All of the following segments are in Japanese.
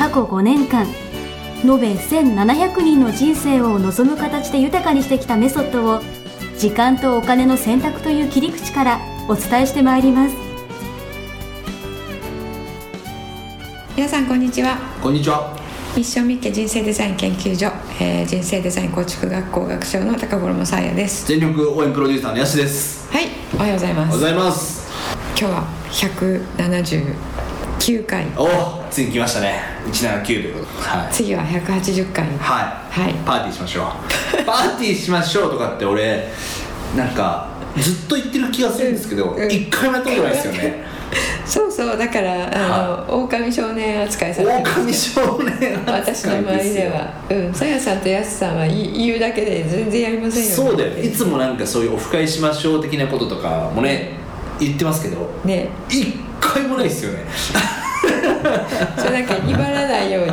過去5年間延べ1700人の人生を望む形で豊かにしてきたメソッドを時間とお金の選択という切り口からお伝えしてまいります皆さんこんにちはこんにちは。ミッションミッケ人生デザイン研究所、えー人生デザイン構築学校学長の高頃もさあやです全力応援プロデューサーのやしです。はいおはようございますおはようございます。今日は179回おお、ついに来ましたね。179ということで。はい。次は180回はい。はいパーティーしましょう。パーティーしましょうとかって俺、なんか、ずっと言ってる気がするんですけど、うん一回もやったことないですよね。そうそうだからあの、狼少年扱いされて狼少年私の周りではうんさやさんとやすさんは言うだけで全然やりませんよそうだよ。いつもなんかそういうオフ会しましょう的なこととかもね、言ってますけど、ね一回もないですよね。それなんか威張らないように。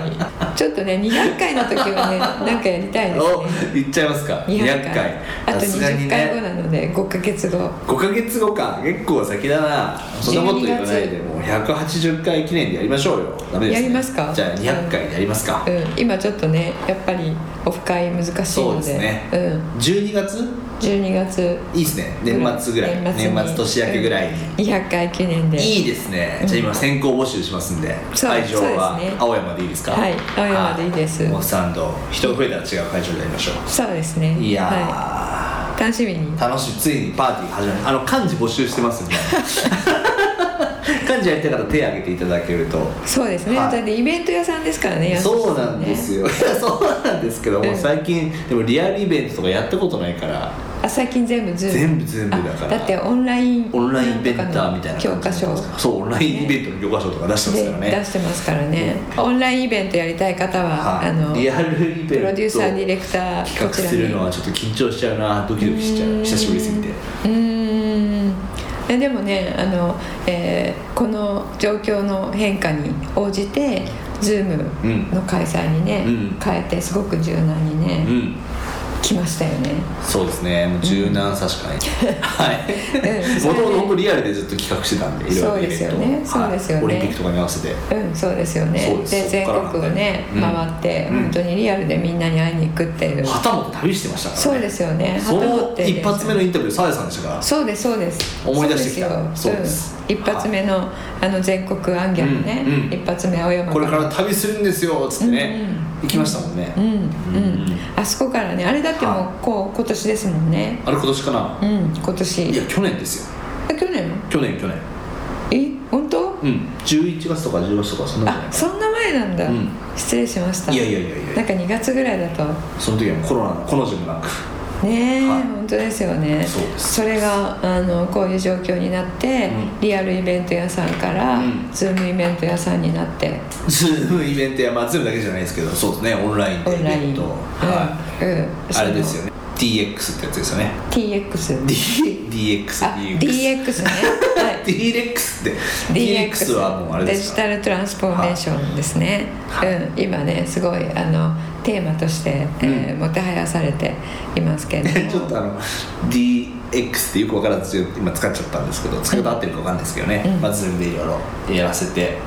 ちょっとね200回の時はねなんかやりたいですおね言っちゃいますか。200 200回。あとさすがに20回後ね。なので5ヶ月後。5ヶ月後か。結構先だな。そんなこと言わないで。12もう180回記念でやりましょうよ。ダメです、ね、やりますか？じゃあ200回でやりますか、うん、今ちょっとねやっぱりオフ会難しいので。そうですね。うん、12月？12月いいですね。年末ぐらい。年末に。年明けぐらいに、200回記念で。いいですね、じゃあ今先行募集しますんで。会場は青山でいいですか？はい青山でいいです。モスサンド人が増えたら違う会場でやりましょそうですね。ういや楽しみに。楽しみ。ついにパーティーが始まる。あの漢字募集してますんで。幹事やりたい方手挙げていただけると。そうですね、はい。だってイベント屋さんですからね安そうさなんですねよ、そうなんですけども、うん最近でもリアルイベントとかやったことないからあ最近全部 Zoom？全部 Zoom だから。あだってオンラインオンラインイベンターみたいな教科書。そうオンラインイベントの教科書とか出してますからね。で出してますからね、オンラインイベントやりたい方は、はい。あのリアルイベント。プロデューサーディレクター企画するのはちょっと緊張しちゃうなドキドキしちゃう。久しぶりすぎて。うーん。えでもねあの、えーこの状況の変化に応じて Zoom の開催にね、うん。変えてすごく柔軟にね、うん来ましたよね。そうですね。もう柔軟さしかない、はい。うん。もともと本当リアルでずっと企画してたんでそうですよね。そうですよね。はい。オリンピックとかに合わせて。うんそうですよね。で全国をね、うん。回って、うん。本当にリアルでみんなに会いに行くっていう、旗本旅してましたからね。そうですよね。そて一発目のインタビューさやさんでしたから。そうですそうです。思い出してきた。そうでです。一発目のあの全国アンギャルね、うんうん。一発目青山これから旅するんですよっつってね、うん。うん行きましたもんね、うんうん、うん。あそこからねあれだってもうはこう今年ですもんね。あれ今年かな、うん今年。いや去年ですよ。あ去年？去年去年。え本当？うん。11月とか10月とかそんなあそんな前なんだ、うん。失礼しました。いやいやいやいやなんか2月ぐらいだと。その時はコロナのこの字もなくねえ、はい。本当ですよね。それがあのこういう状況になって、うん。リアルイベント屋さんから、うん。 Zoom イベント屋さんになって。 Zoom イベントやまあ Zoom だけじゃないですけどそうですね。オンラインでイベント。はうんうん。い、あれですよね。DX ってやつですよね。 DX DX あ DX ねはい DX って。DX はもうあれデですか？ジタルトランスフォーメーションですね、はい。うん、今ねすごいあのテーマとして、えーもてはやされていますけれども。ちょっとあの DX ってよく分からず今使っちゃったんですけど使い方合ってるか分かんないですけどね、うん。まあ、ズームでいろいろやらせて。うん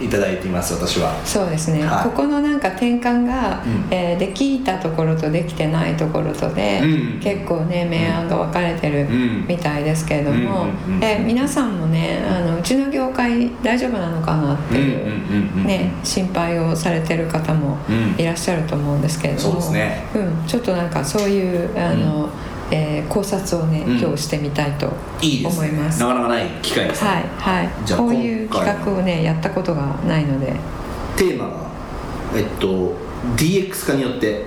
いただいています私は。そうですね、はい。ここのなんか転換が、うん。えーできたところとできてないところとで、うん結構ね明暗が分かれてるうん。みたいですけれども、うんうんうんえー皆さんもねあのうちの業界大丈夫なのかなっていう,、うんうんうんうんね、心配をされてる方もうん。いらっしゃると思うんですけれども、そうですね。うん、ちょっとなんかそういうあの、えー考察をね、うん。今日してみたいといいですね。思います。なかなかない機会ですね、はいはい。じゃあこういう企画をねやったことがないので。テーマがえっと DX 化によって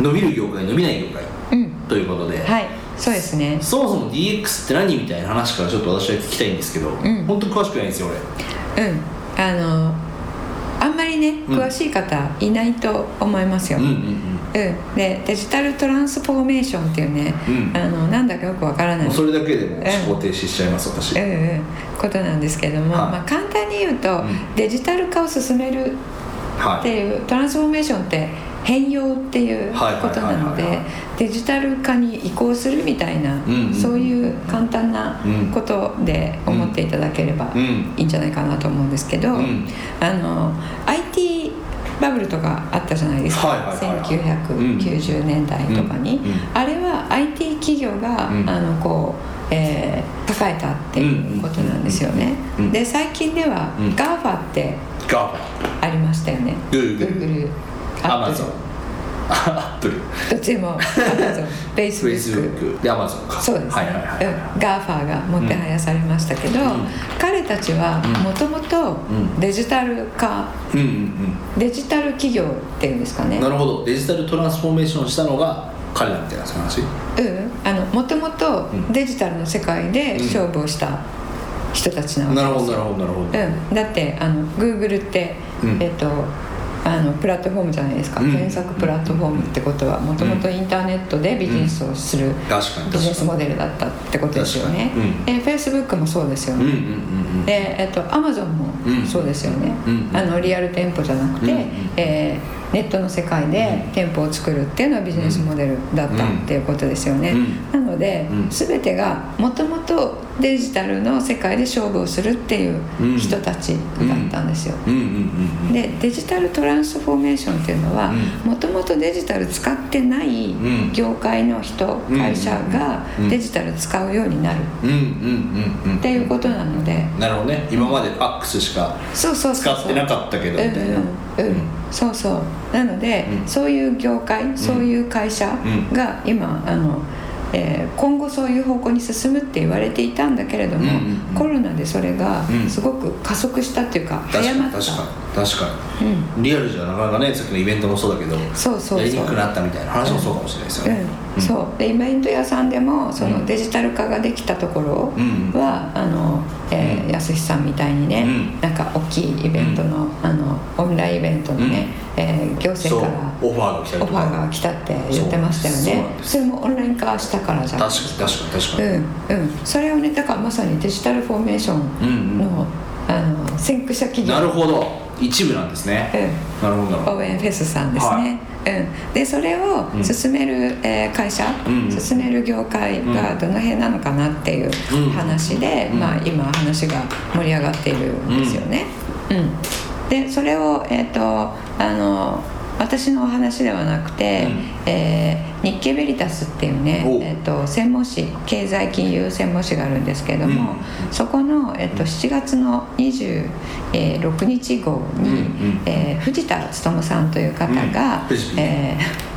伸びる業界伸びない業界うん。ということで、はいそうですね。そもそも DX って何みたいな話からちょっと私は聞きたいんですけど、ん。本当に詳しくないんですよ俺。うん。あのあんまりね詳しい方いないと思いますよ、うんうんうんうん、でデジタルトランスフォーメーションっていうね、うん。あのなんだかよくわからない。それだけでもう思考停止しちゃいます私、うんうん、ことなんですけども、はい。まあ、簡単に言うと、ん。デジタル化を進めるはい。っていうトランスフォーメーションって変容っていうことなのではいはいはい。はいはいデジタル化に移行するみたいな、んうん。そういう簡単なことで思っていただければうん。いいんじゃないかなと思うんですけど、うん。あの IT バブルとかあったじゃないですか、はいはいはいはい。1990年代とかに、あれは IT 企業が、うん。あのこう、えー抱えたっていうことなんですよね、で最近では、うん。GAFA ってありましたよね。Google アマゾン Apple アップルどっちもフェイスブックでアマゾンか。そうですね、はいはいはいはい。うん、GAFA がもてはやされましたけど、うん。彼たちはうん。もともとうん。デジタル化、うんうんデジタル企業っていうんですかね。うんなるほど。デジタルトランスフォーメーションしたのが彼らみたいな話？うん。あのもともとうん。デジタルの世界で勝負をした人たちなわけなですよ。るほどなるほどなるほど。うん、だってあの Google って、うん。えっとあのプラットフォームじゃないですか、うん。検索プラットフォームってことはもともとインターネットでビジネスをする確かにビジネスモデルだったってことですよね。確かに。うん。え Facebook もそうですよね、で、えっと、Amazon うん。もそうですよね、うんあのリアル店舗じゃなくて、うんうんえーネットの世界でうん。店舗を作るっていうのはビジネスモデルだったっていうことですよね、なので、うん。全てがもともとデジタルの世界で勝負をするっていう人たちだったんですよ、でデジタルトランスフォーメーションっていうのはうん。もともとデジタル使ってないん。業界の人、うん。会社がうん。デジタル使うようになる。っていうことなので。なるほどね。今までファックスしか使ってなかったけど。みたいなそうそう。なので、うん。そういう業界そういう会社が今あの、えー今後そういう方向に進むって言われていたんだけれども、うんうんうん。コロナでそれがうん。すごく加速したっていうか、確か早まった。に確かに。うん。にリアルじゃなかなかねさっきのイベントもそうだけどそうそうそう。やりにくくなったみたいな話もそうかもしれないですよね。うん、そう。でイベント屋さんでもそうのん。デジタル化ができたところうんは、あのえーうん。やすしさんみたいにね、うん。なんか大きいイベントの,、あのオンラインイベントにね、えー行政からオファーが来たオファーが来たって言ってましたよね。それもオンライン化したからじゃん。確かに確かに確かに。うんうん。それをねだからまさにデジタルフォーメーションうんの,、あの先駆者企業。なるほど一部なんですね。うん。なるほど。なるほど応援フェスさんですね、うん、でそれをうん。進める、えー会社、うん進める業界がどの辺なのかなっていううん。話で、うん。まあ、今話が盛り上がっているんですよね。うん。でそれを、えー、とあの私のお話ではなくて、うん。えー日経ベリタスっていうね、お。えー、と専門誌経済金融専門誌があるんですけれども、うん。そこの、えー、と7月の26日号に、うんうん。えー藤田勉さんという方が、えー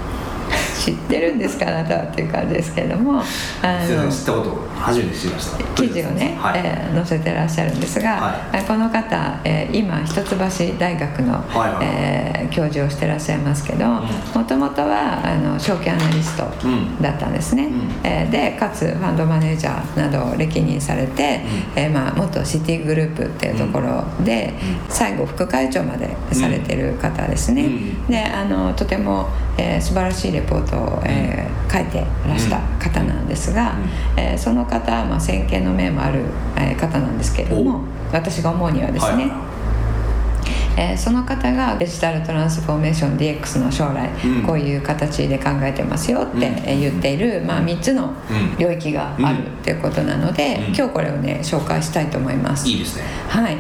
知ってるんですかあなたはっていう感じですけれども。あのん知ったこと初めて知りました。記事をね、はい、えー載せてらっしゃるんですが、はえーこの方、えー今一橋大学の、はいはいえー教授をしてらっしゃいますけどもともとはあの証券アナリストうん。だったんですね、うん。えーでかつファンドマネージャーなどを歴任されて、えーまあ、元シティグループっていうところで、最後副会長までされてる方ですね、うん。であのとても、えー素晴らしいレポートを、えー書いてらした方なんですが、うん。えーその方は、まあ、先見の明もある、えー方なんですけれども私が思うにはですね、はい。えーその方がデジタルトランスフォーメーション DX の将来、うん。こういう形で考えてますよって言っている、まあ、3つのうん。領域があるっていうことなので、うん。今日これをね紹介したいと思います。いいですね。はい。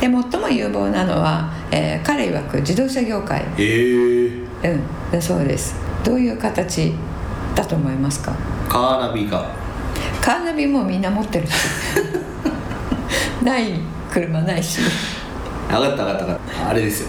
で最も有望なのは、えー彼曰く自動車業界、へえうん、だそうです。どういう形だと思いますか？カーナビかカーナビもみんな持ってるし。ない車ないし。分かった分かった分かった。あれですよ。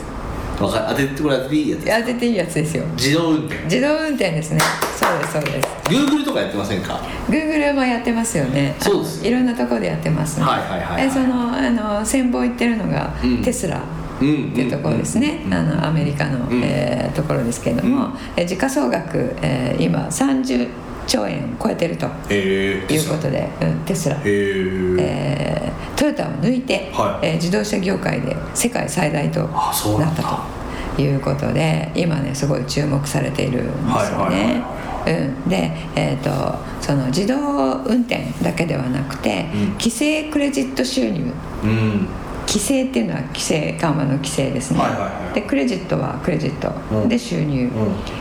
わか当ててこれ当てていいやつ当てていいやつですよ。自動運転。自動運転ですね。そうですそうです。Google とかやってませんか？Google もやってますよね。そうです。いろんなところでやってますね。はいはいはいはい。えそのあの先方行ってるのが、うん。テスラ。うんっていうところですね、アメリカの、うん。えーところですけれども、うん。え時価総額、えー今30兆円超えてるということで、うん、テスラ、へええートヨタを抜いて、はい。えー自動車業界で世界最大とあそうなったということで今ねすごい注目されているんですよはいはいはいね。うん、で、えー、とその自動運転だけではなくて、うん。規制クレジット収入うん規制っていうのは規制緩和の規制ですね、はいはいはい。でクレジットはクレジット。うん。で収入、ん。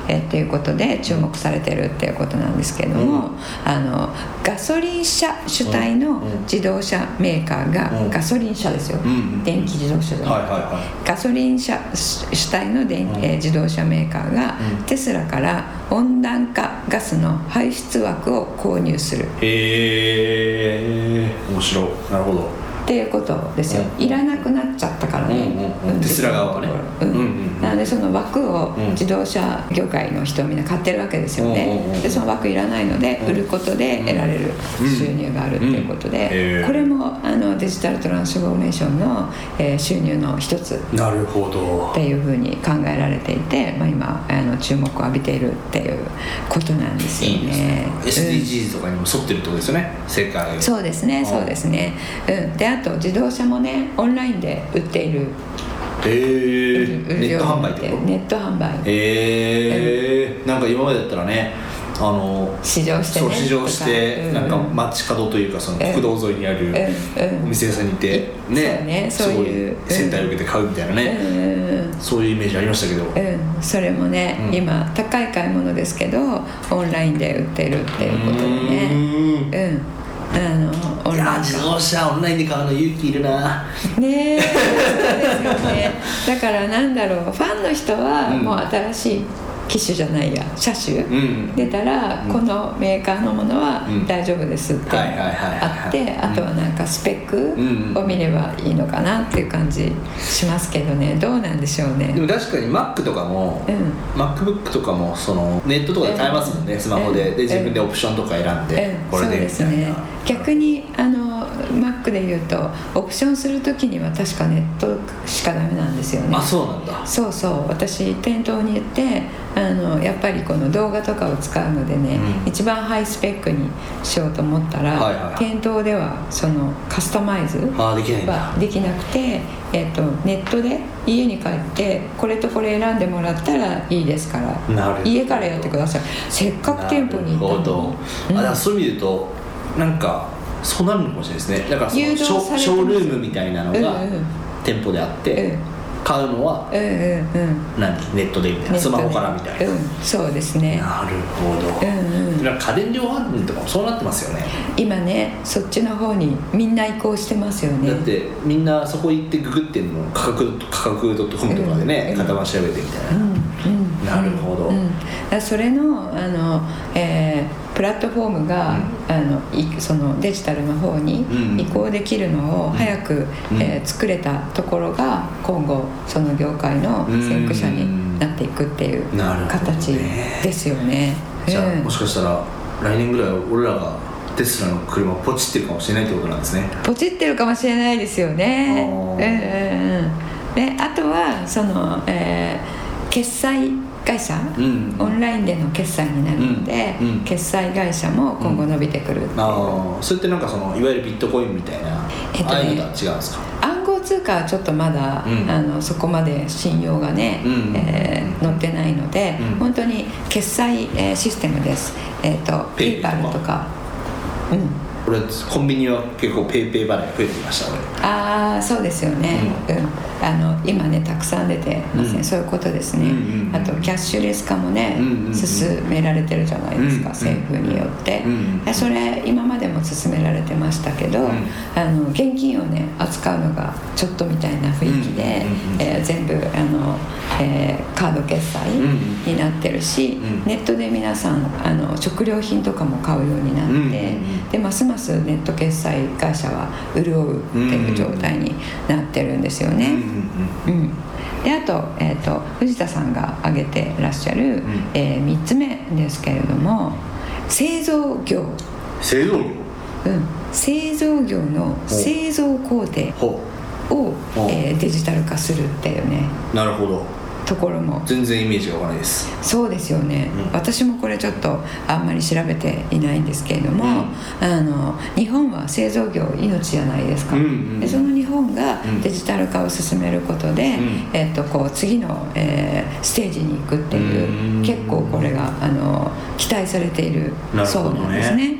えーっていうことで注目されてるっていうことなんですけれども、うん。あのガソリン車主体のうん。自動車メーカーが、うん。ガソリン車ですよ、電気自動車じゃなくてはいはいはガソリン車主体の電、うん。えー自動車メーカーが、うん。テスラから温暖化ガスの排出枠を購入する。いへえ面白い。なるほどっていうことですよ、うん。いらなくなっちゃったからね、テスラ側はね。うん。うんうんうん。なのでその枠をうん。自動車業界の人はみんな買ってるわけですよね、でその枠いらないのでうん。売ることで得られる収入があるっていうことでーこれもあのデジタルトランスフォーメーションの、えー収入の一つなるほど。っていうふうに考えられていて、まあ、今あの注目を浴びているっていうことなんですよいいですね。SDGs とかにも沿ってるってことですよね。世界。そうですねあそうですね、うん、であと自動車もねオンラインで売っている。へえネット販売ってネット販売。へえなんか今までだったらねあの試乗してねそう試乗してうん。なんか街角というかその国道沿いにあるうんうん。お店屋さんに行ってそうねそういう。接待を受けて買うみたいなね。うんそういうイメージありましたけど。うん、それもね、うん。今高い買い物ですけどオンラインで売ってるっていうことでね。うんあのいや自動車オンラインで買うの勇気いるな。ねえそうですよね。だからなんだろうファンの人はうん。もう新しい機種じゃないや車種、うん。出たら、うん。このメーカーのものはうん。大丈夫ですってあってあとはなんかスペッうん。クを見ればいいのかなっていう感じしますけどね。どうなんでしょうね。でも確かに Mac とかも、うん。MacBook とかもそのネットとかで買えますもんね、うんスマホで。うんで自分でオプションとか選んで、うん。これでみたいな、そうですね。逆にあの Mac で言うとオプションするときには確かネットしかダメなんですよね。あそうなんだ。そうそう。私店頭に行ってあのやっぱりこの動画とかを使うのでね、うん。一番ハイスペックにしようと思ったら、はいはい店頭ではそのカスタマイズはできなくて、えっとネットで家に帰ってこれとこれ選んでもらったらいいですから家からやってください。せっかく店舗に行ったのなるほど。に、あそういう意味で言うとなんかそうなるのかもしれないですね。だからそのショショールームみたいなのが店舗であって、買うのはうんうんうん。何？ネットでみたいな。スマホからみたいな、うん、そうですね。なるほど、うんうん。家電量販店とかもそうなってますよね。今ねそっちの方にみんな移行してますよね。だってみんなそこ行ってググってんの。価格価格 .com とかでね、うん。型番調べてみたいな、うん。うんなるほど。うん。だそれのあの、えープラットフォームが、あのいそのデジタルの方にうん移行できるのを早く、うん。えー作れたところが今後その業界の先駆者になっていくっていう形ですよね。じゃあ、うん。もしかしたら来年ぐらいは俺らがテスラの車ポチってるかもしれないってことなんですね。ポチってるかもしれないですよね。うんうんうん。であとはその、えー決済会社、うん。オンラインでの決済になるので、うん。うん。決済会社も今後伸びてくるっていう、ああそれってなんかそのいわゆるビットコインみたいな、えっとねああいうのとは違うんですか？暗号通貨はちょっとまだ、うん。あのそこまで信用がね、うん。えー載ってないので、うん。本当に決済、えーシステムです。えっ、と PayPal とか。うん。俺コンビニは結構 PayPay 払い増えてきました俺ああそうですよね、うんあの今ねたくさん出てますね、うん。そういうことですね、うんうんうん。あとキャッシュレス化もね、うんうんうん。進められてるじゃないですか、うん政府によって、うんうんでそれ今までも進められてましたけど、ん。あの現金をね扱うのがちょっとみたいな雰囲気で、うんうんえー全部あの、えーカード決済になってるし、うん。ネットで皆さんあの食料品とかも買うようになって、うんうんうん。でますますネット決済会社は潤うっていう状態になってるんですよね。うんであと,、えー、と藤田さんが挙げてらっしゃる、ん。え3つ目ですけれども製造業、製造業？うん、製造業の製造工程ほをえーデジタル化するっていうね。うなるほどところも。全然イメージがわかないです。そうですよね、うん、私もこれちょっとあんまり調べていないんですけれども、うん、あの日本は製造業命じゃないですか、うんうん、でその日本がデジタル化を進めることで、えー、っとこう次の、えー、ステージに行くっていう結構これがあの期待されているそうなんですね。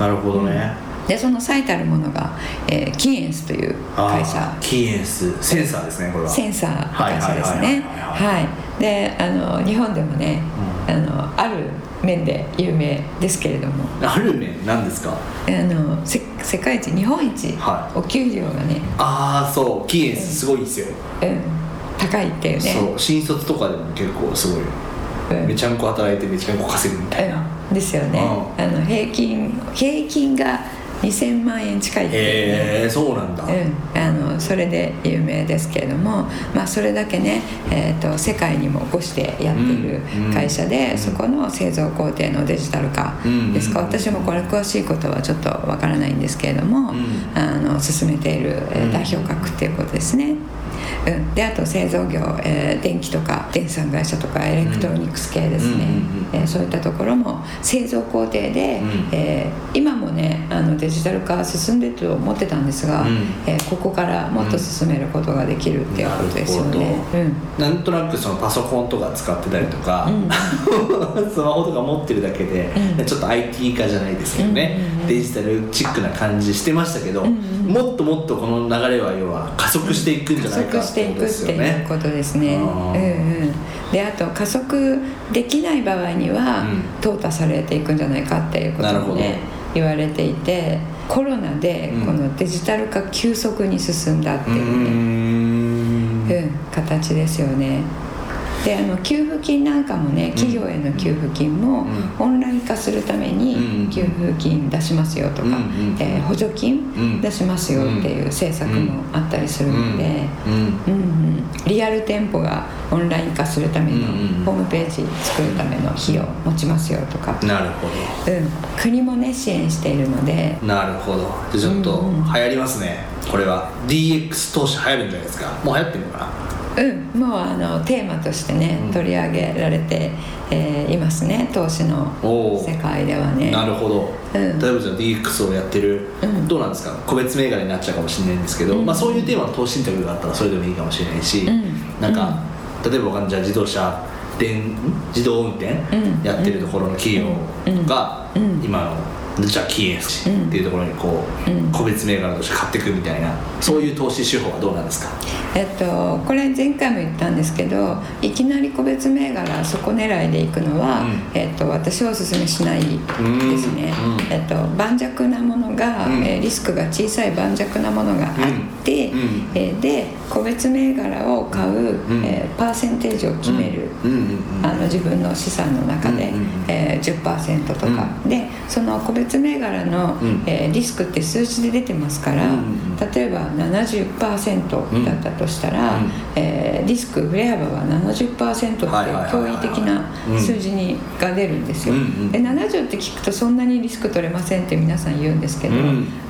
なるほどね、でその最たるものが、えー、キーエンスという会社。キーエンスセンサーですねこれは。センサーの会社ですね。はい。であの日本でもね、うん、あのある面で有名ですけれども。ある面なんですか？あのせ世界一日本一、はい、お給料がねああそう。キーエンスすごいですよ、うん、高いっていうね。そう。新卒とかでも結構すごい。うん、めちゃんこ働いてめちゃんこ稼ぐみたいな、うん、ですよね、うん、あの平均平均が2000万円近いっていう、ね、えー、そうなんだ、うん、あのそれで有名ですけれども、まあ、それだけね、えーと、世界にも起こしてやっている会社で、うん、そこの製造工程のデジタル化ですか、私もこれ詳しいことはちょっとわからないんですけれども、あの進めている代表格っていうことですね。うん、であと製造業、えー、電気とか電産会社とかエレクトロニクス系ですね、うん、えー、そういったところも製造工程で、うん、えー、今もねあのデジタル化進んでると思ってたんですが、うん、えー、ここからもっと進めることができるっていうことですよね、うん、なんとなくそのパソコンとか使ってたりとか、スマホとか持ってるだけで、ちょっと IT 化じゃないですけどね、デジタルチックな感じしてましたけど、もっともっとこの流れは要は加速していくんじゃないかしていくっていうことですね。うんうん、であと加速できない場合には、淘汰されていくんじゃないかっていうこともね言われていてコロナでこのデジタル化急速に進んだっていうね、うん、形ですよね。であの給付金なんかもね企業への給付金もオンライン化するために給付金出しますよとか、えー、補助金出しますよっていう政策もあったりするので、うんリアル店舗がオンライン化するためのホームページ作るための費用持ちますよとか。なるほど、うん、国もね支援しているので。なるほど。でちょっと流行りますね、これは。DX 投資流行るんじゃないですか。もう流行ってるのかなうん。もうあのテーマとしてね、うん、取り上げられて、えー、いますね。投資の世界ではね。なるほど、うん、例えばじゃあ DX をやってる、うん、どうなんですか？個別銘柄になっちゃうかもしれないんですけど、まあ、そういうテーマの投資インタビューがあったらそれでもいいかもしれないし、うん、なんか、例えばじゃあ自動車電自動運転やってるところの企業が今のじゃあキエスっていうところにこう、うん、個別銘柄として買っていくみたいなそういう投資手法はどうなんですか、えっと、これ前回も言ったんですけどいきなり個別銘柄そこ狙いでいくのは、うん、えっと、私はおすすめしないですね、うん、えっと、盤石なものが、うん、えリスクが小さい盤石なものがあって、うん、えで個別銘柄を買う、えー、パーセンテージを決める、あの自分の資産の中で、うん、えー、10%とか、でその個別別銘柄の、うん、えー、リスクって数字で出てますから、うん、例えば70%だったとしたら、うん、えー、リスク振れ幅は70%っていう驚異的な数字にが出るんですよ、で70って聞くとそんなにリスク取れませんって皆さん言うんですけど、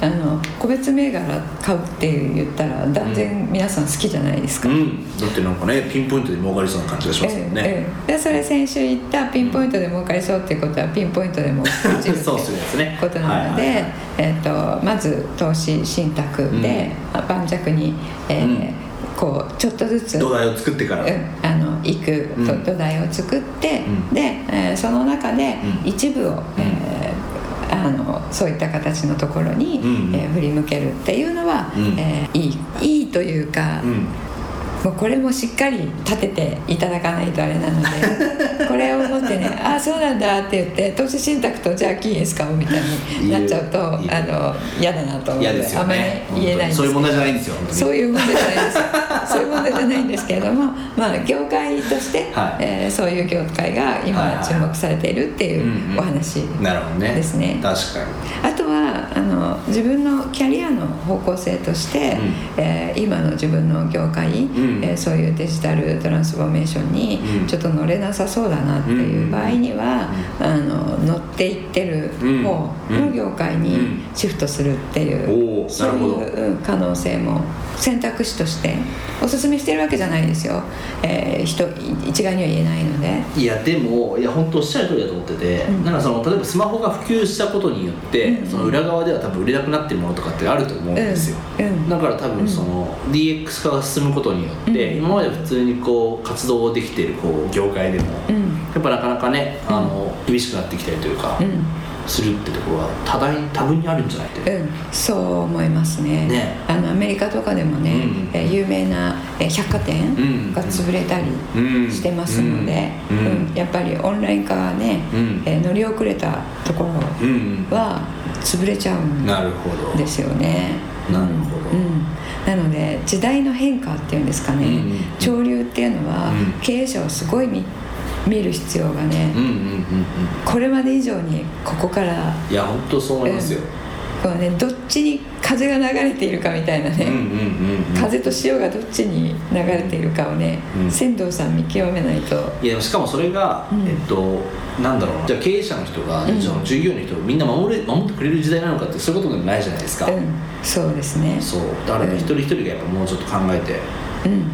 あの個別銘柄買うって言ったら断然皆さん好きじゃないですか、だってなんかねピンポイントで儲かりそうな感じがしますもんね、えー、でそれ先週言ったピンポイントで儲かりそうっていうことはピンポイントでも そうですね。ことなので、えーと、まず投資信託で、盤石に、えーこうちょっとずつ土台を作ってから、うん、あの行く、土台を作って、で、えー、その中で一部を、うん、えー、あのそういった形のところに、うん、えー、振り向けるっていうのは、うん、えー、いいいいというか、もうこれもしっかり立てていただかないとあれなので これを持ってね「ああそうなんだ」って言って投資信託とじゃあキーエス買おうみたいになっちゃうとあの嫌だなと思って、ね、あんまり言えないんですそういう問題じゃないんですよ。そういう問題じゃないですそういう問題じゃないんですけれどもまあ業界として、はい、えー、そういう業界が今注目されているっていうお話ですね。確かに。あとはあの自分のキャリアの方向性として、うん、えー、今の自分の業界、うん。えー、そういうデジタルトランスフォーメーションにちょっと乗れなさそうだなっていう場合には、あの乗っていってる方の業界にシフトするっていう、そういう可能性も選択肢としておすすめしてるわけじゃないですよ、えー、人一概には言えないので。いやでもいや本当おっしゃる通りだと思ってて、うん、なんかその例えばスマホが普及したことによって、うん、その裏側では多分売れなくなってるものとかってあると思うんですよ、うん、だから多分その DX 化が進むことによって、今まで普通にこう活動できているこう業界でも、やっぱなかなかねあの厳しくなってきたりというか、するってところは多大多分にあるんじゃないうん、そう思いますね。ね。あのアメリカとかでもね、うん、え有名な百貨店が潰れたりしてますので、うん、うん、やっぱりオンライン化がね、うん、え乗り遅れたところは潰れちゃうんですよね。なるほど、なので時代の変化っていうんですかね、潮流っていうのは経営者をすごい見見る必要がね、うんうんうんうん、これまで以上にここからいや本当そう思いますよ、こうね、どっちに風が流れているかみたいなね、風と潮がどっちに流れているかをね、うん、仙道さん見極めないと。いやしかもそれが、うん、えっとなんだろうじゃあ経営者の人が、うん、従業員の人をみんな守れ守ってくれる時代なのかってそういうことでもないじゃないですか、うん、そうですね。そう。だから一人一人がやっぱもうちょっと考えて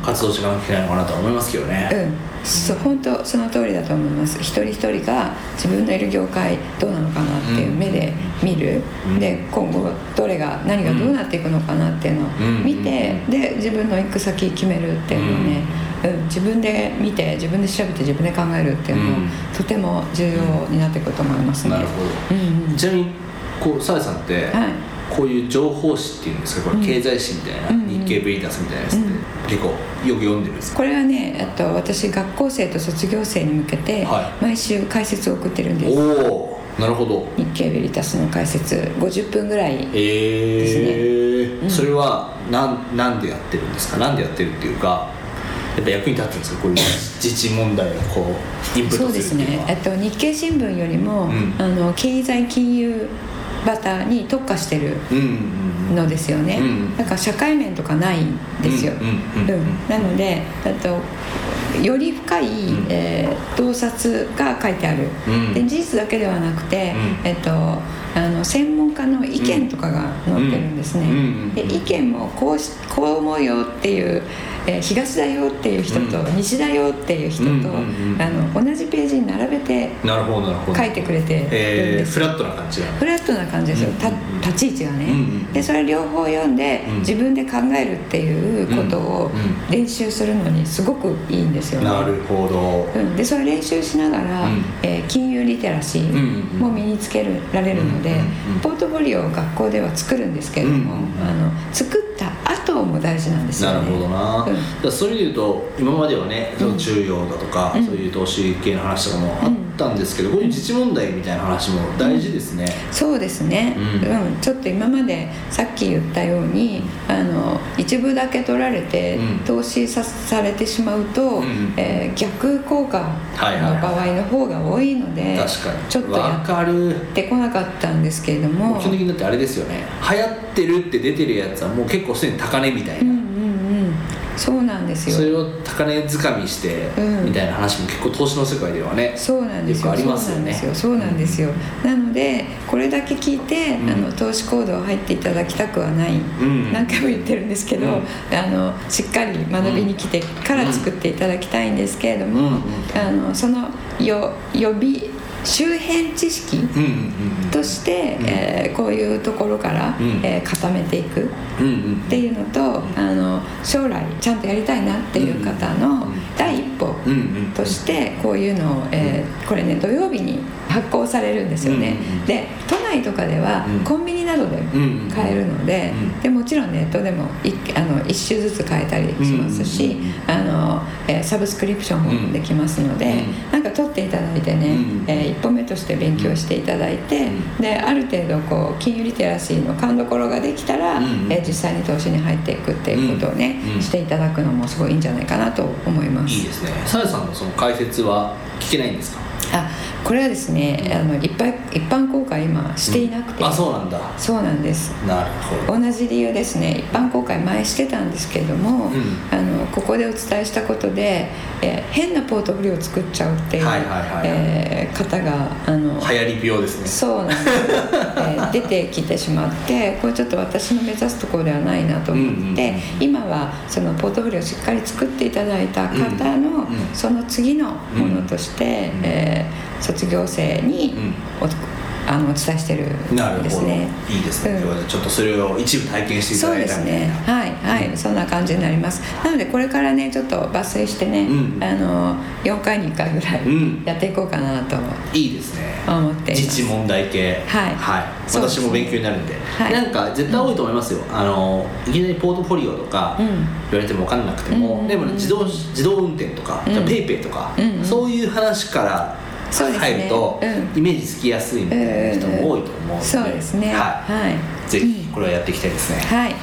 活動していかなきゃいけないのかなと思いますけどね、うん、そう本当その通りだと思います。一人一人が自分のいる業界どうなのかなっていう目で見る、うん、で今後どれが何がどうなっていくのかなっていうのを見て、で自分の行く先決めるっていうのをね、うん、自分で見て自分で調べて自分で考えるっていうのも、とても重要になってくると思いますね。なるほど、うんうん、ちなみにこうさえさんって、はいこういう情報誌っていうんですかこれ経済誌みたいな、うん、日経ベリタスみたいなやつって結構よく読んでるんですこれはねと私学校生と卒業生に向けて毎週解説を送ってるんです、はい、おおなるほど。日経ベリタスの解説50分ぐらいですね、えー。うん、それはなんなんでやってるんですか？なんでやってるっていうかやっぱ役に立つんですか？こういう 自治問題をこうインプットするそうですね、えっと、日経新聞よりも、うん、あの経済金融バターに特化してるのですよね、うんうん、だから社会面とかないんですよ、なのでとより深い、えー、洞察が書いてある、で事実だけではなくて、えっとあの専門家の意見とかが載ってるんですね、で意見もこうしこう思うよっていうえー、東だよっていう人と、西だよっていう人と、あの同じページに並べて書いてくれてるんです、フラットな感じフラットな感じですよ、立ち位置がね、でそれ両方読んで、自分で考えるっていうことを練習するのにすごくいいんですよね。なるほど、うん、でそれ練習しながら、えー、金融リテラシーも身につけられるので、ポートフォリオを学校では作るんですけれども、あの作った後も大事なんですよね。なるほどな、だそういう意味で言うと今まではねその中央だとか、そういう投資系の話とかもあったんですけど、こういう自治問題みたいな話も大事ですね、そうですね、うん。ちょっと今までさっき言ったようにあの一部だけ取られて投資さ,、されてしまうと、え逆効果の場合の方が多いので、ちょっとやってこなかったんですけれども。基本的にだってあれですよね。流行ってるって出てるやつはもう結構すでに高値みたいな、そうなんですよ。それを高値掴みして、みたいな話も結構投資の世界ではねそうなんですよ。ありますよね。そうなんですよ、うん、なのでこれだけ聞いて、うん、あの投資行動入っていただきたくはない、うん、何回も言ってるんですけど、あのしっかり学びに来てから作っていただきたいんですけれども、あのそのよ予備周辺知識として、えー、こういうところから、えー、固めていくっていうのとあの将来ちゃんとやりたいなっていう方の第一歩としてこういうのを、えー、これね土曜日に発行されるんですよね、で都内とかではコンビニなどで買えるので,、でもちろんネットでもいあの1種ずつ買えたりしますし、あのえサブスクリプションもできますので、なんか取っていただいてね、え一歩目として勉強していただいて、である程度こう金融リテラシーの勘どころができたら、え実際に投資に入っていくっていうことをね、していただくのもすごいいいんじゃないかなと思います。いいですね。さやさんのその解説は聞けないんですか？あこれはですねあのいっぱい一般公開今していなくて、うん、あそうなんだ。そうなんです。なるほど。同じ理由ですね。一般公開前してたんですけれども、うん、あのここでお伝えしたことで、えー、変なポートフォリオを作っちゃうっていう、はいはいはいえー、方があの流行り病ですね。そうなんです、えー、出てきてしまってこれちょっと私の目指すところではないなと思って、うんうん、今はそのポートフォリオをしっかり作っていただいた方の、その次のものとして、うん、えー、卒業生にお、あのお伝えしてるんですね。いいですね、うん、ちょっとそれを一部体験していただいたそうですね。はいはい、うん、そんな感じになります。なのでこれからねちょっと抜粋してね、うん、あの4回に1回ぐらいやっていこうかなと、いいですね。思って自治問題系。はい、はい、私も勉強になるんで、はい、なんか絶対多いと思いますよ、あのいきなりポートフォリオとか言われても分かんなくても、でも自動自動運転とか、じゃペイペイとか、そういう話から入ると、イメージつきやすいみたいな人も多いと思うので、そうですね。はい、はい、ぜひこれはやっていきたいですね、はい。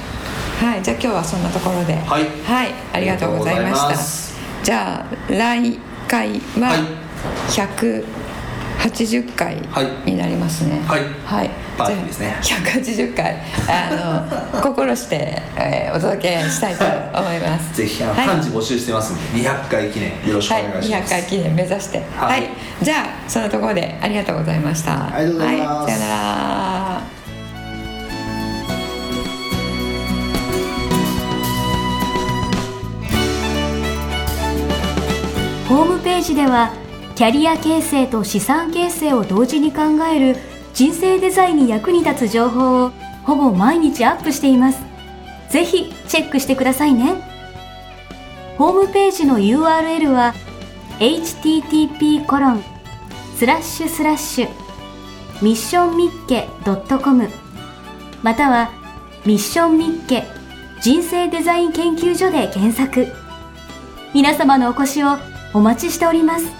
はい。じゃあ今日はそんなところで。はい、はい、ありがとうございました。じゃあ来回は180回になりますね。はい、はいパーティーですね180回。あの心して、えー、お届けしたいと思います。ぜひあの、はい、漢字募集してますんで200回記念よろしくお願いします、はい、200回記念目指して。はい、はい、じゃあそのところでありがとうございました。ありがとうございます、はい、さよなら。ホームページではキャリア形成と資産形成を同時に考える人生デザインに役に立つ情報をほぼ毎日アップしています。ぜひチェックしてくださいね。ホームページの URL は http コロンスラッシュスラッシュミッションミッケ .com またはミッションミッケ人生デザイン研究所で検索皆様のお越しをお待ちしております。